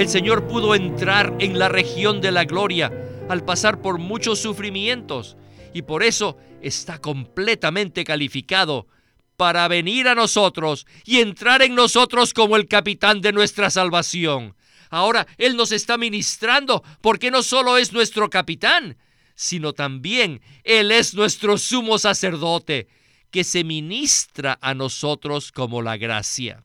El Señor pudo entrar en la región de la gloria al pasar por muchos sufrimientos y por eso está completamente calificado para venir a nosotros y entrar en nosotros como el capitán de nuestra salvación. Ahora Él nos está ministrando porque no solo es nuestro capitán, sino también Él es nuestro sumo sacerdote, que se ministra a nosotros como la gracia.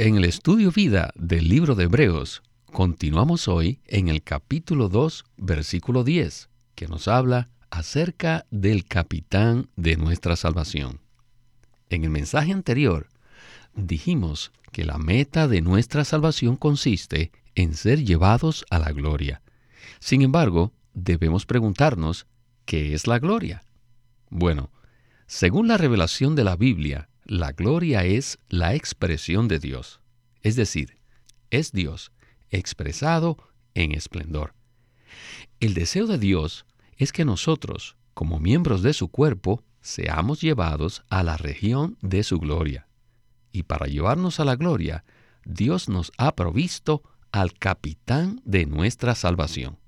En el Estudio Vida del libro de Hebreos, continuamos hoy en el capítulo 2, versículo 10, que nos habla acerca del capitán de nuestra salvación. En el mensaje anterior, dijimos que la meta de nuestra salvación consiste en ser llevados a la gloria. Sin embargo, debemos preguntarnos, ¿qué es la gloria? Bueno, según la revelación de la Biblia, la gloria es la expresión de Dios, es decir, es Dios expresado en esplendor. El deseo de Dios es que nosotros, como miembros de su cuerpo, seamos llevados a la región de su gloria. Y para llevarnos a la gloria, Dios nos ha provisto al capitán de nuestra salvación.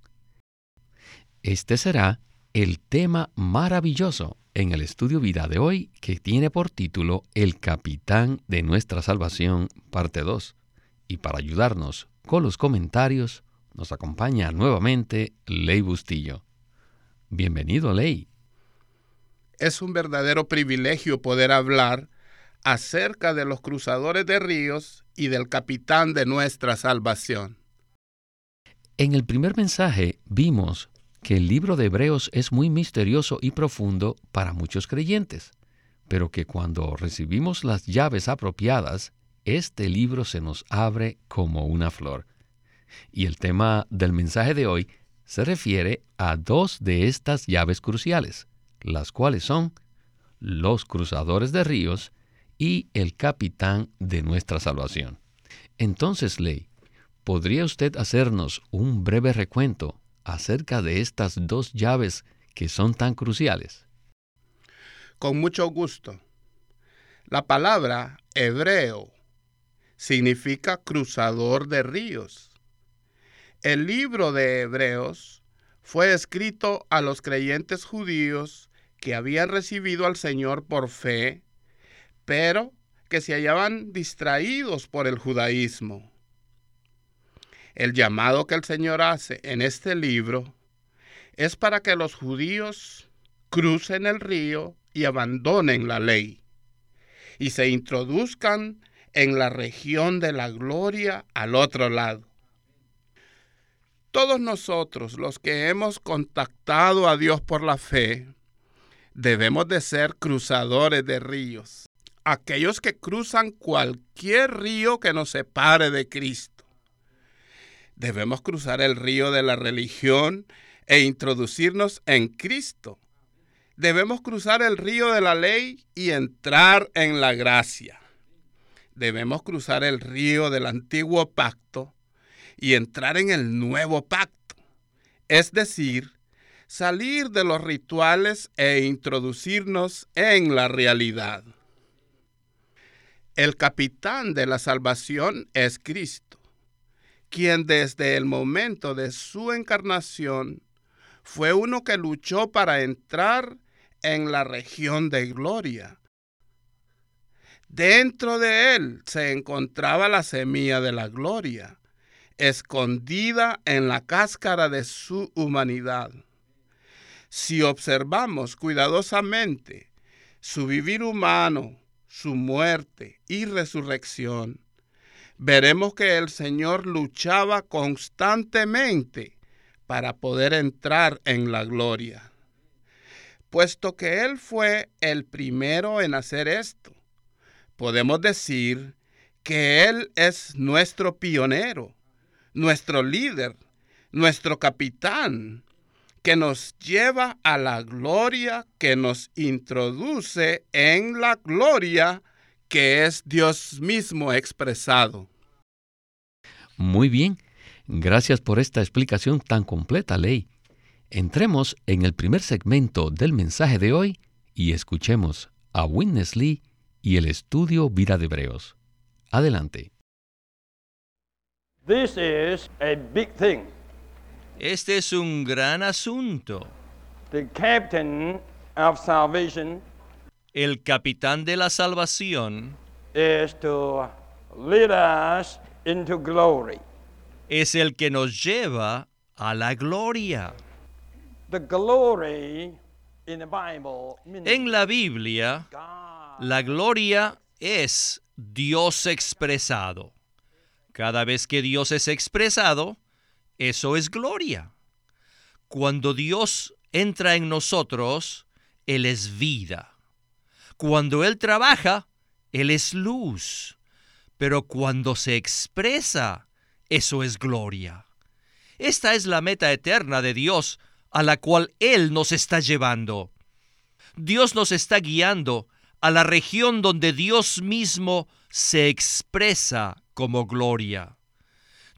Este será el tema maravilloso en el estudio vida de hoy que tiene por título El capitán de nuestra salvación, parte 2. Y para ayudarnos con los comentarios, nos acompaña nuevamente Ley Bustillo. Bienvenido, Ley. Es un verdadero privilegio poder hablar acerca de los cruzadores de ríos y del capitán de nuestra salvación. En el primer mensaje vimos que el libro de Hebreos es muy misterioso y profundo para muchos creyentes, pero que cuando recibimos las llaves apropiadas, este libro se nos abre como una flor. Y el tema del mensaje de hoy se refiere a dos de estas llaves cruciales, las cuales son los cruzadores de ríos y el capitán de nuestra salvación. Entonces, Ley, ¿podría usted hacernos un breve recuento acerca de estas dos llaves que son tan cruciales? Con mucho gusto. La palabra hebreo significa cruzador de ríos. El libro de Hebreos fue escrito a los creyentes judíos que habían recibido al Señor por fe pero que se hallaban distraídos por el judaísmo. El llamado que el Señor hace en este libro es para que los judíos crucen el río y abandonen la ley y se introduzcan en la región de la gloria al otro lado. Todos nosotros, los que hemos contactado a Dios por la fe, debemos de ser cruzadores de ríos aquellos que cruzan cualquier río que nos separe de Cristo. Debemos cruzar el río de la religión e introducirnos en Cristo. Debemos cruzar el río de la ley y entrar en la gracia. Debemos cruzar el río del antiguo pacto y entrar en el nuevo pacto. Es decir, salir de los rituales e introducirnos en la realidad. El capitán de la salvación es Cristo, quien desde el momento de su encarnación fue uno que luchó para entrar en la región de gloria. Dentro de él se encontraba la semilla de la gloria, escondida en la cáscara de su humanidad. Si observamos cuidadosamente su vivir humano, su muerte y resurrección, veremos que el Señor luchaba constantemente para poder entrar en la gloria. Puesto que Él fue el primero en hacer esto, podemos decir que Él es nuestro pionero, nuestro líder, nuestro capitán, que nos lleva a la gloria, que nos introduce en la gloria que es Dios mismo expresado. Muy bien, gracias por esta explicación tan completa, Ley. Entremos en el primer segmento del mensaje de hoy y escuchemos a Witness Lee y el estudio Vida de Hebreos. Adelante. This is a big thing. Este es un gran asunto. The captain of salvation El capitán de la salvación is to lead us into glory. es el que nos lleva a la gloria. The glory in the Bible means En la Biblia, God. la gloria es Dios expresado. Cada vez que Dios es expresado, eso es gloria. Cuando Dios entra en nosotros, Él es vida. Cuando Él trabaja, Él es luz. Pero cuando se expresa, eso es gloria. Esta es la meta eterna de Dios a la cual Él nos está llevando. Dios nos está guiando a la región donde Dios mismo se expresa como gloria.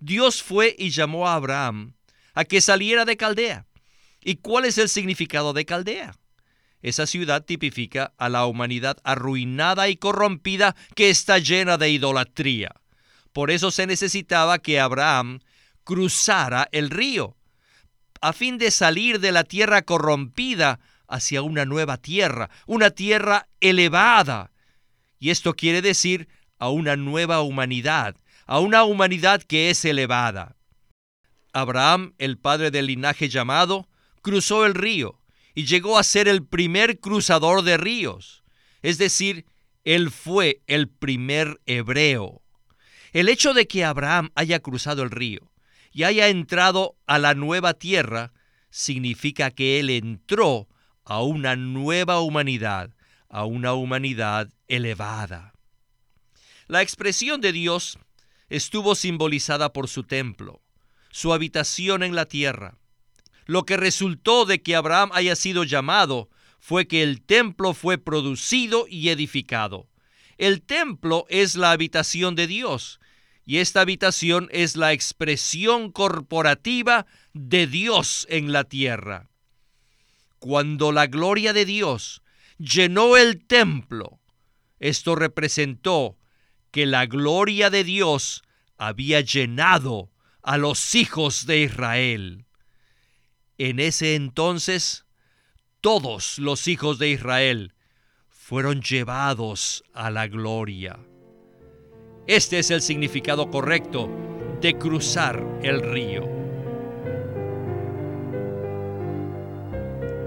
Dios fue y llamó a Abraham a que saliera de Caldea. ¿Y cuál es el significado de Caldea? Esa ciudad tipifica a la humanidad arruinada y corrompida que está llena de idolatría. Por eso se necesitaba que Abraham cruzara el río, a fin de salir de la tierra corrompida hacia una nueva tierra, una tierra elevada. Y esto quiere decir a una nueva humanidad, a una humanidad que es elevada. Abraham, el padre del linaje llamado, cruzó el río y llegó a ser el primer cruzador de ríos, es decir, él fue el primer hebreo. El hecho de que Abraham haya cruzado el río y haya entrado a la nueva tierra significa que él entró a una nueva humanidad, a una humanidad elevada. La expresión de Dios estuvo simbolizada por su templo, su habitación en la tierra. Lo que resultó de que Abraham haya sido llamado fue que el templo fue producido y edificado. El templo es la habitación de Dios y esta habitación es la expresión corporativa de Dios en la tierra. Cuando la gloria de Dios llenó el templo, esto representó que la gloria de Dios había llenado a los hijos de Israel. En ese entonces, todos los hijos de Israel fueron llevados a la gloria. Este es el significado correcto de cruzar el río.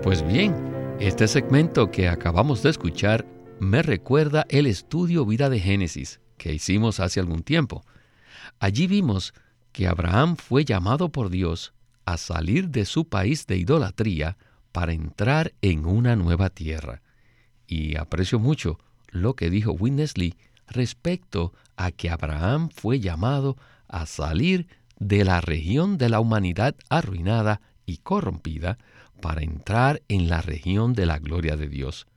Pues bien, este segmento que acabamos de escuchar me recuerda el estudio vida de Génesis que hicimos hace algún tiempo. Allí vimos que Abraham fue llamado por Dios a salir de su país de idolatría para entrar en una nueva tierra. Y aprecio mucho lo que dijo Witness Lee respecto a que Abraham fue llamado a salir de la región de la humanidad arruinada y corrompida para entrar en la región de la gloria de Dios.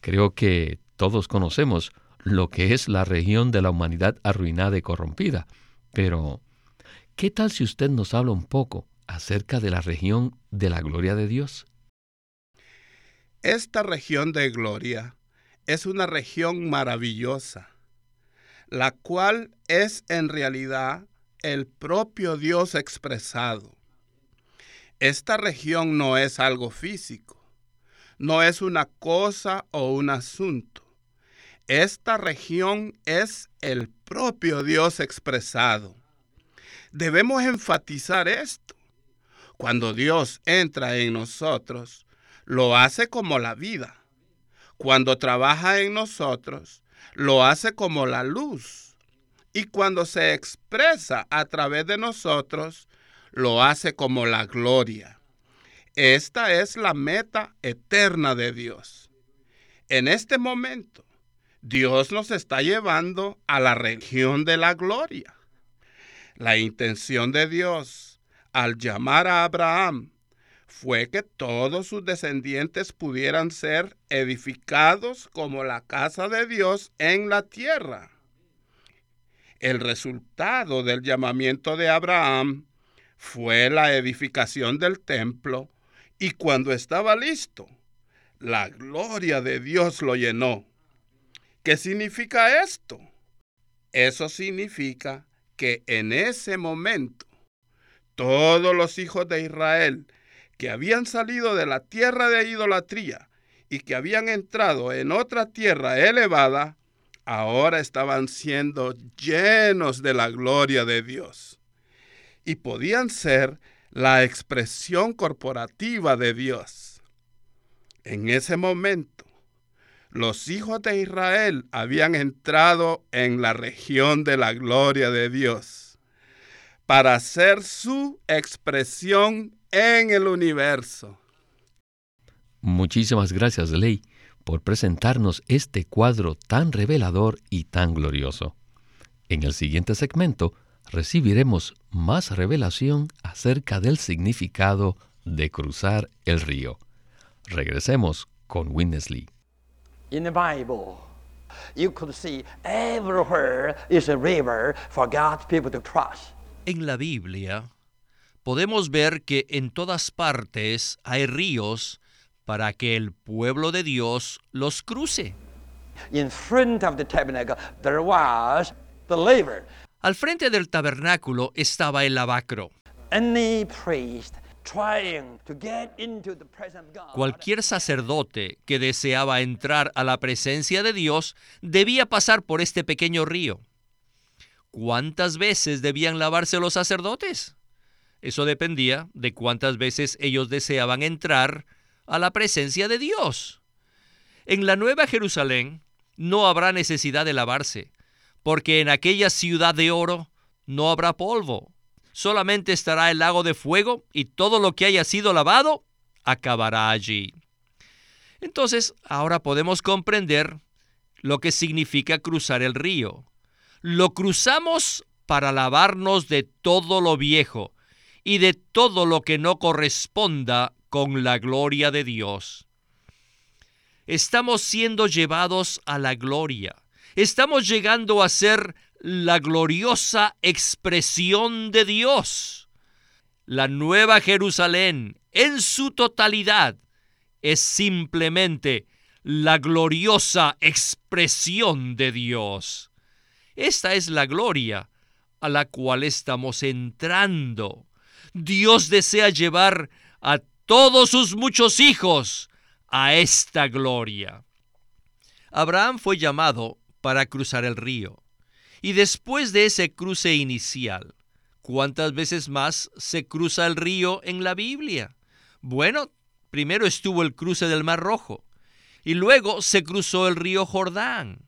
Creo que todos conocemos lo que es la región de la humanidad arruinada y corrompida, pero ¿qué tal si usted nos habla un poco acerca de la región de la gloria de Dios? Esta región de gloria es una región maravillosa, la cual es en realidad el propio Dios expresado. Esta región no es algo físico, no es una cosa o un asunto. Esta región es el propio Dios expresado. Debemos enfatizar esto. Cuando Dios entra en nosotros, lo hace como la vida. Cuando trabaja en nosotros, lo hace como la luz. Y cuando se expresa a través de nosotros, lo hace como la gloria. Esta es la meta eterna de Dios. En este momento, Dios nos está llevando a la región de la gloria. La intención de Dios al llamar a Abraham fue que todos sus descendientes pudieran ser edificados como la casa de Dios en la tierra. El resultado del llamamiento de Abraham fue la edificación del templo y cuando estaba listo, la gloria de Dios lo llenó. ¿Qué significa esto? Eso significa que en ese momento todos los hijos de Israel que habían salido de la tierra de idolatría y que habían entrado en otra tierra elevada, ahora estaban siendo llenos de la gloria de Dios y podían ser la expresión corporativa de Dios. En ese momento, los hijos de Israel habían entrado en la región de la gloria de Dios para ser su expresión en el universo. Muchísimas gracias, Ley, por presentarnos este cuadro tan revelador y tan glorioso. En el siguiente segmento recibiremos más revelación acerca del significado de cruzar el río. Regresemos con Winnesley. In the Bible, you could see everywhere is a river for God's people to cross. En la Biblia podemos ver que en todas partes hay ríos para que el pueblo de Dios los cruce. In front of the tabernacle, there was the laver. Al frente del tabernáculo estaba el lavacro. Cualquier sacerdote que deseaba entrar a la presencia de Dios debía pasar por este pequeño río. ¿Cuántas veces debían lavarse los sacerdotes? Eso dependía de cuántas veces ellos deseaban entrar a la presencia de Dios. En la Nueva Jerusalén no habrá necesidad de lavarse, porque en aquella ciudad de oro no habrá polvo. Solamente estará el lago de fuego y todo lo que haya sido lavado acabará allí. Entonces, ahora podemos comprender lo que significa cruzar el río. Lo cruzamos para lavarnos de todo lo viejo y de todo lo que no corresponda con la gloria de Dios. Estamos siendo llevados a la gloria. Estamos llegando a ser la gloriosa expresión de Dios. La nueva Jerusalén en su totalidad es simplemente la gloriosa expresión de Dios. Esta es la gloria a la cual estamos entrando. Dios desea llevar a todos sus muchos hijos a esta gloria. Abraham fue llamado para cruzar el río. Y después de ese cruce inicial, ¿cuántas veces más se cruza el río en la Biblia? Bueno, primero estuvo el cruce del Mar Rojo y luego se cruzó el río Jordán.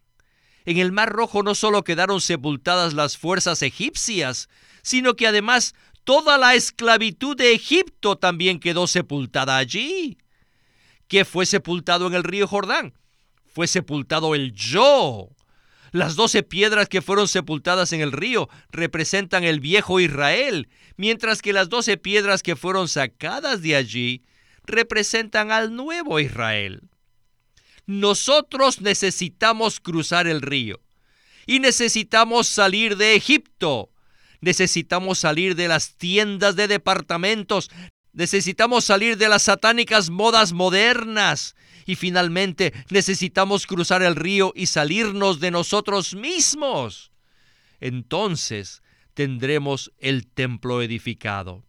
En el Mar Rojo no solo quedaron sepultadas las fuerzas egipcias, sino que además toda la esclavitud de Egipto también quedó sepultada allí. ¿Qué fue sepultado en el río Jordán? Fue sepultado el yo. Las doce piedras que fueron sepultadas en el río representan el viejo Israel, mientras que las doce piedras que fueron sacadas de allí representan al nuevo Israel. Nosotros necesitamos cruzar el río y necesitamos salir de Egipto. Necesitamos salir de las tiendas de departamentos. Necesitamos salir de las satánicas modas modernas. Y finalmente necesitamos cruzar el río y salirnos de nosotros mismos. Entonces tendremos el templo edificado.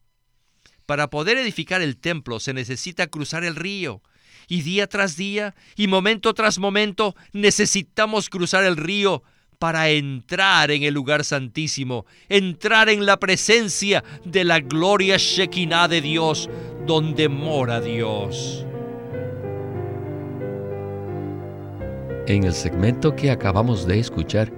Para poder edificar el templo se necesita cruzar el río. Y día tras día y momento tras momento necesitamos cruzar el río para entrar en el lugar santísimo, entrar en la presencia de la gloria Shekinah de Dios, donde mora Dios. En el segmento que acabamos de escuchar,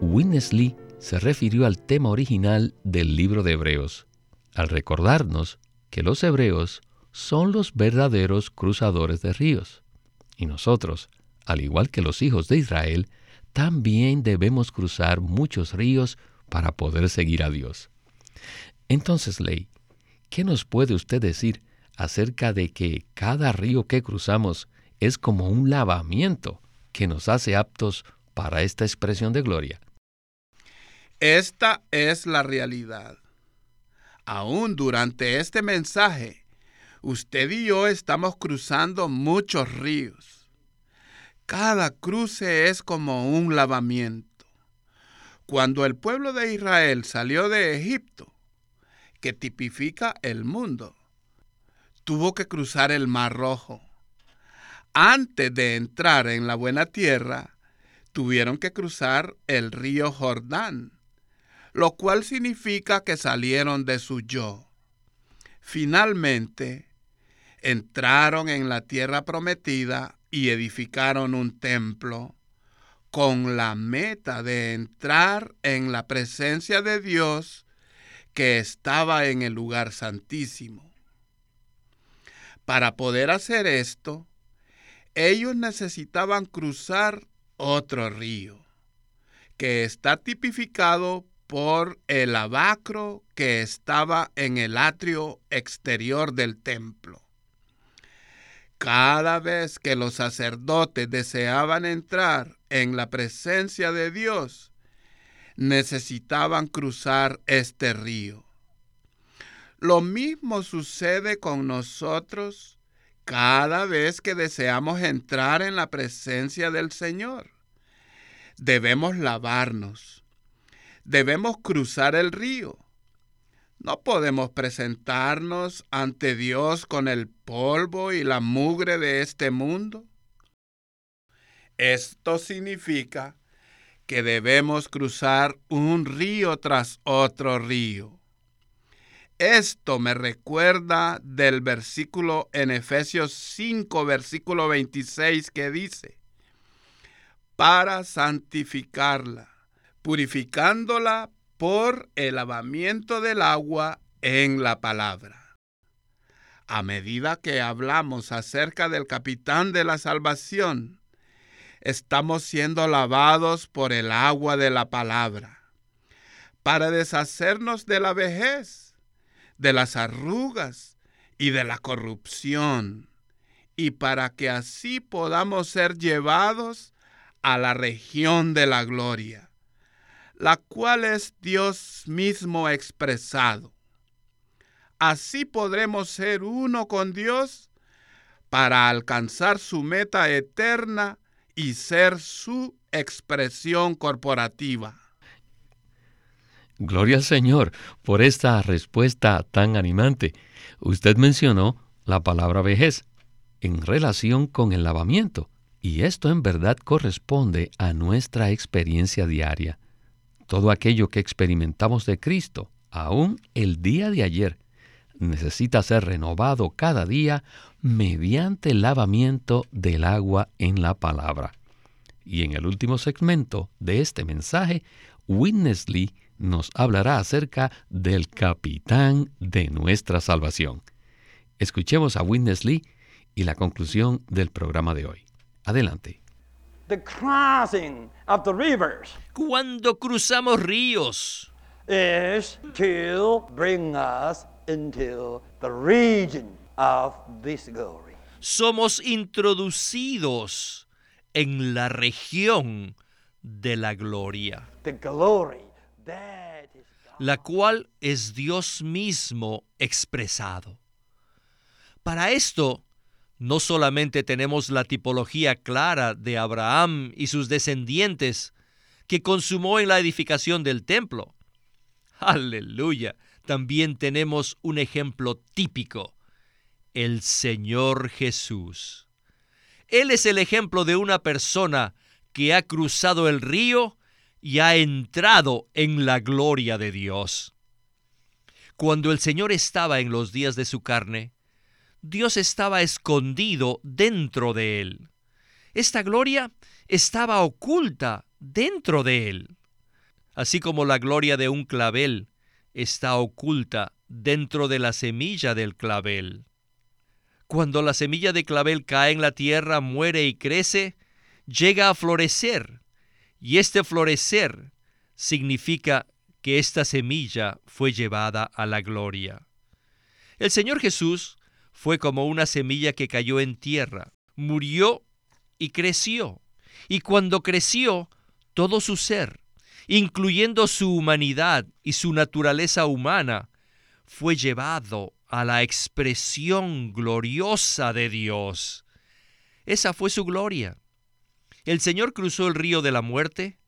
Winnesley se refirió al tema original del libro de Hebreos, al recordarnos que los hebreos son los verdaderos cruzadores de ríos. Y nosotros, al igual que los hijos de Israel, también debemos cruzar muchos ríos para poder seguir a Dios. Entonces, Ley, ¿qué nos puede usted decir acerca de que cada río que cruzamos es como un lavamiento que nos hace aptos para esta expresión de gloria? Esta es la realidad. Aún durante este mensaje, usted y yo estamos cruzando muchos ríos. Cada cruce es como un lavamiento. Cuando el pueblo de Israel salió de Egipto, que tipifica el mundo, tuvo que cruzar el Mar Rojo. Antes de entrar en la buena tierra, tuvieron que cruzar el río Jordán lo cual significa que salieron de su yo. Finalmente, entraron en la tierra prometida y edificaron un templo con la meta de entrar en la presencia de Dios que estaba en el lugar santísimo. Para poder hacer esto, ellos necesitaban cruzar otro río, que está tipificado por el abacro que estaba en el atrio exterior del templo. Cada vez que los sacerdotes deseaban entrar en la presencia de Dios, necesitaban cruzar este río. Lo mismo sucede con nosotros cada vez que deseamos entrar en la presencia del Señor. Debemos lavarnos, debemos cruzar el río. No podemos presentarnos ante Dios con el polvo y la mugre de este mundo. Esto significa que debemos cruzar un río tras otro río. Esto me recuerda del versículo en Efesios 5, versículo 26 que dice, para santificarla purificándola por el lavamiento del agua en la palabra. A medida que hablamos acerca del capitán de la salvación, estamos siendo lavados por el agua de la palabra, para deshacernos de la vejez, de las arrugas y de la corrupción, y para que así podamos ser llevados a la región de la gloria la cual es Dios mismo expresado. Así podremos ser uno con Dios para alcanzar su meta eterna y ser su expresión corporativa. Gloria al Señor por esta respuesta tan animante. Usted mencionó la palabra vejez en relación con el lavamiento, y esto en verdad corresponde a nuestra experiencia diaria. Todo aquello que experimentamos de Cristo, aún el día de ayer, necesita ser renovado cada día mediante el lavamiento del agua en la palabra. Y en el último segmento de este mensaje, Witness Lee nos hablará acerca del capitán de nuestra salvación. Escuchemos a Witness Lee y la conclusión del programa de hoy. Adelante the crossing of the rivers Cuando cruzamos ríos, is to bring us into the region of this glory. somos introducidos en la región de la gloria, The glory that is God. la cual es Dios mismo expresado. Para esto, no solamente tenemos la tipología clara de Abraham y sus descendientes que consumó en la edificación del templo. Aleluya. También tenemos un ejemplo típico, el Señor Jesús. Él es el ejemplo de una persona que ha cruzado el río y ha entrado en la gloria de Dios. Cuando el Señor estaba en los días de su carne, Dios estaba escondido dentro de él. Esta gloria estaba oculta dentro de él. Así como la gloria de un clavel está oculta dentro de la semilla del clavel. Cuando la semilla de clavel cae en la tierra, muere y crece, llega a florecer, Y este florecer significa que esta semilla fue llevada a la gloria. El Señor Jesús fue como una semilla que cayó en tierra, murió y creció. Y cuando creció, todo su ser, incluyendo su humanidad y su naturaleza humana, fue llevado a la expresión gloriosa de Dios. Esa fue su gloria. El Señor cruzó el río de la muerte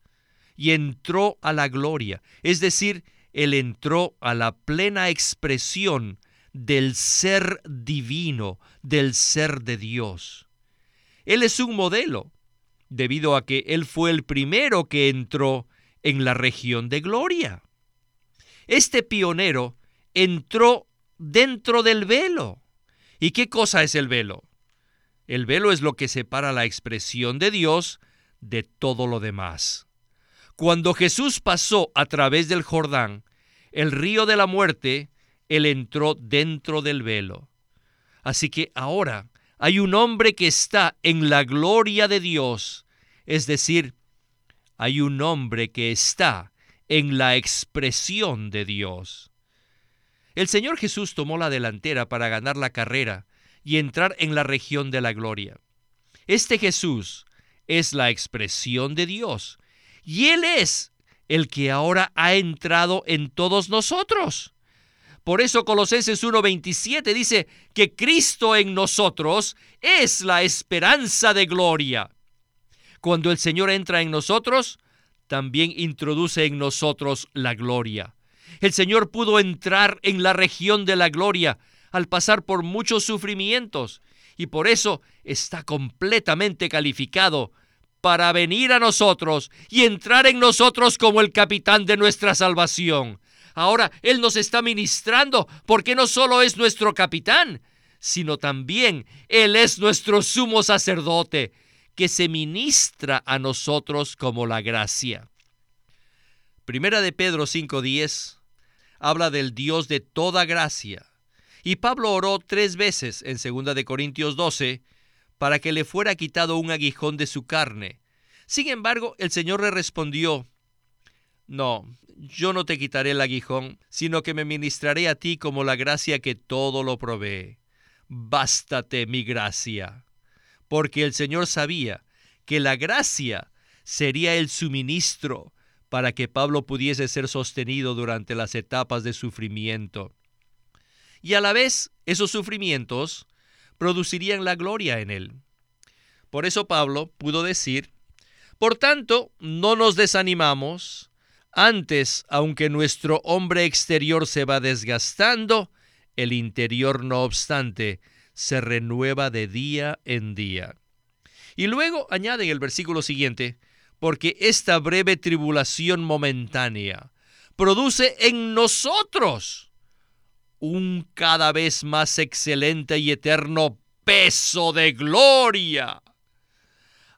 y entró a la gloria, es decir, Él entró a la plena expresión del ser divino, del ser de Dios. Él es un modelo, debido a que Él fue el primero que entró en la región de gloria. Este pionero entró dentro del velo. ¿Y qué cosa es el velo? El velo es lo que separa la expresión de Dios de todo lo demás. Cuando Jesús pasó a través del Jordán, el río de la muerte, Él entró dentro del velo. Así que ahora hay un hombre que está en la gloria de Dios, es decir, hay un hombre que está en la expresión de Dios. El Señor Jesús tomó la delantera para ganar la carrera y entrar en la región de la gloria. Este Jesús es la expresión de Dios y Él es el que ahora ha entrado en todos nosotros. Por eso Colosenses 1:27 dice que Cristo en nosotros es la esperanza de gloria. Cuando el Señor entra en nosotros, también introduce en nosotros la gloria. El Señor pudo entrar en la región de la gloria al pasar por muchos sufrimientos y por eso está completamente calificado para venir a nosotros y entrar en nosotros como el capitán de nuestra salvación. Ahora Él nos está ministrando porque no solo es nuestro capitán, sino también Él es nuestro sumo sacerdote que se ministra a nosotros como la gracia. Primera de Pedro 5:10 habla del Dios de toda gracia. Y Pablo oró tres veces en 2 de Corintios 12 para que le fuera quitado un aguijón de su carne. Sin embargo, el Señor le respondió, No, yo no te quitaré el aguijón, sino que me ministraré a ti como la gracia que todo lo provee. Bástate mi gracia porque el Señor sabía que la gracia sería el suministro para que Pablo pudiese ser sostenido durante las etapas de sufrimiento. Y a la vez, esos sufrimientos producirían la gloria en él. Por eso Pablo pudo decir, por tanto, no nos desanimamos, antes, aunque nuestro hombre exterior se va desgastando, el interior no obstante se renueva de día en día. Y luego añade el versículo siguiente, porque esta breve tribulación momentánea produce en nosotros un cada vez más excelente y eterno peso de gloria.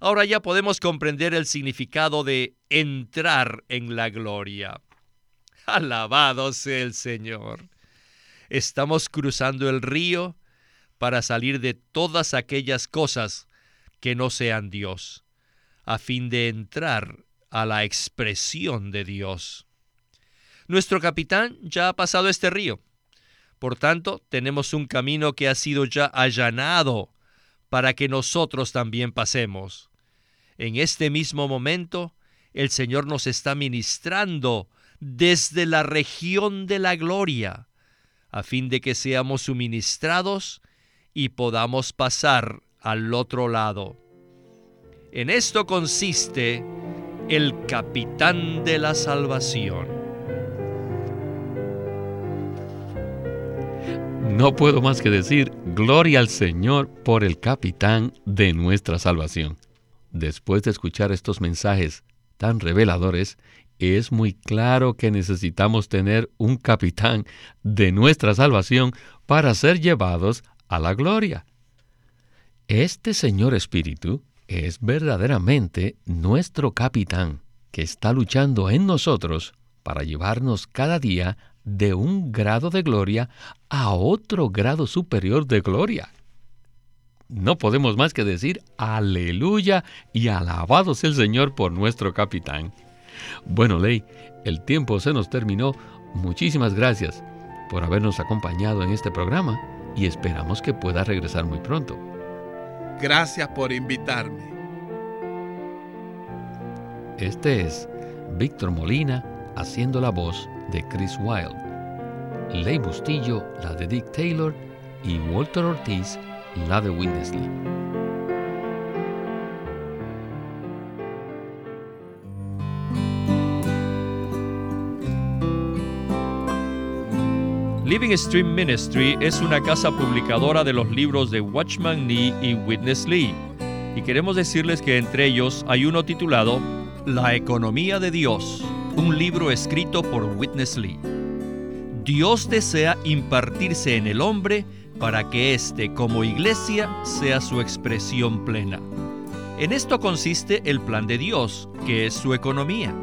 Ahora ya podemos comprender el significado de entrar en la gloria. Alabado sea el Señor. Estamos cruzando el río para salir de todas aquellas cosas que no sean Dios, a fin de entrar a la expresión de Dios. Nuestro capitán ya ha pasado este río. Por tanto, tenemos un camino que ha sido ya allanado para que nosotros también pasemos. En este mismo momento, el Señor nos está ministrando desde la región de la gloria, a fin de que seamos suministrados y podamos pasar al otro lado. En esto consiste el capitán de la salvación. No puedo más que decir gloria al Señor por el capitán de nuestra salvación. Después de escuchar estos mensajes tan reveladores, es muy claro que necesitamos tener un capitán de nuestra salvación para ser llevados a la gloria. Este Señor Espíritu es verdaderamente nuestro capitán que está luchando en nosotros para llevarnos cada día de un grado de gloria a otro grado superior de gloria. No podemos más que decir aleluya y alabado sea el Señor por nuestro capitán. Bueno, Ley, el tiempo se nos terminó. Muchísimas gracias por habernos acompañado en este programa y esperamos que pueda regresar muy pronto. Gracias por invitarme. Este es Víctor Molina haciendo la voz de Chris Wilde. Ley Bustillo, la de Dick Taylor y Walter Ortiz, la de Winnesley. Living Stream Ministry es una casa publicadora de los libros de Watchman Nee y Witness Lee. Y queremos decirles que entre ellos hay uno titulado La economía de Dios, un libro escrito por Witness Lee. Dios desea impartirse en el hombre para que éste como iglesia sea su expresión plena. En esto consiste el plan de Dios, que es su economía.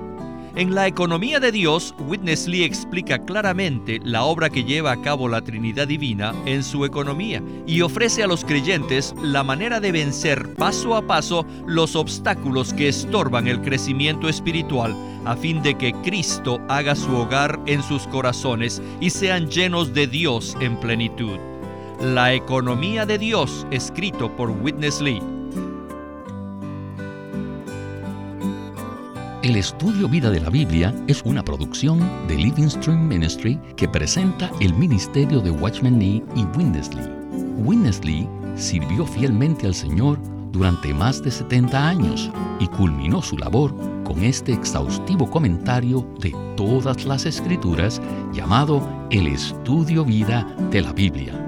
En la economía de Dios, Witness Lee explica claramente la obra que lleva a cabo la Trinidad Divina en su economía y ofrece a los creyentes la manera de vencer paso a paso los obstáculos que estorban el crecimiento espiritual a fin de que Cristo haga su hogar en sus corazones y sean llenos de Dios en plenitud. La economía de Dios, escrito por Witness Lee. El estudio Vida de la Biblia es una producción de Living Stream Ministry que presenta el ministerio de Watchman Nee y Winnesley. Winnesley sirvió fielmente al Señor durante más de 70 años y culminó su labor con este exhaustivo comentario de todas las escrituras llamado El Estudio Vida de la Biblia.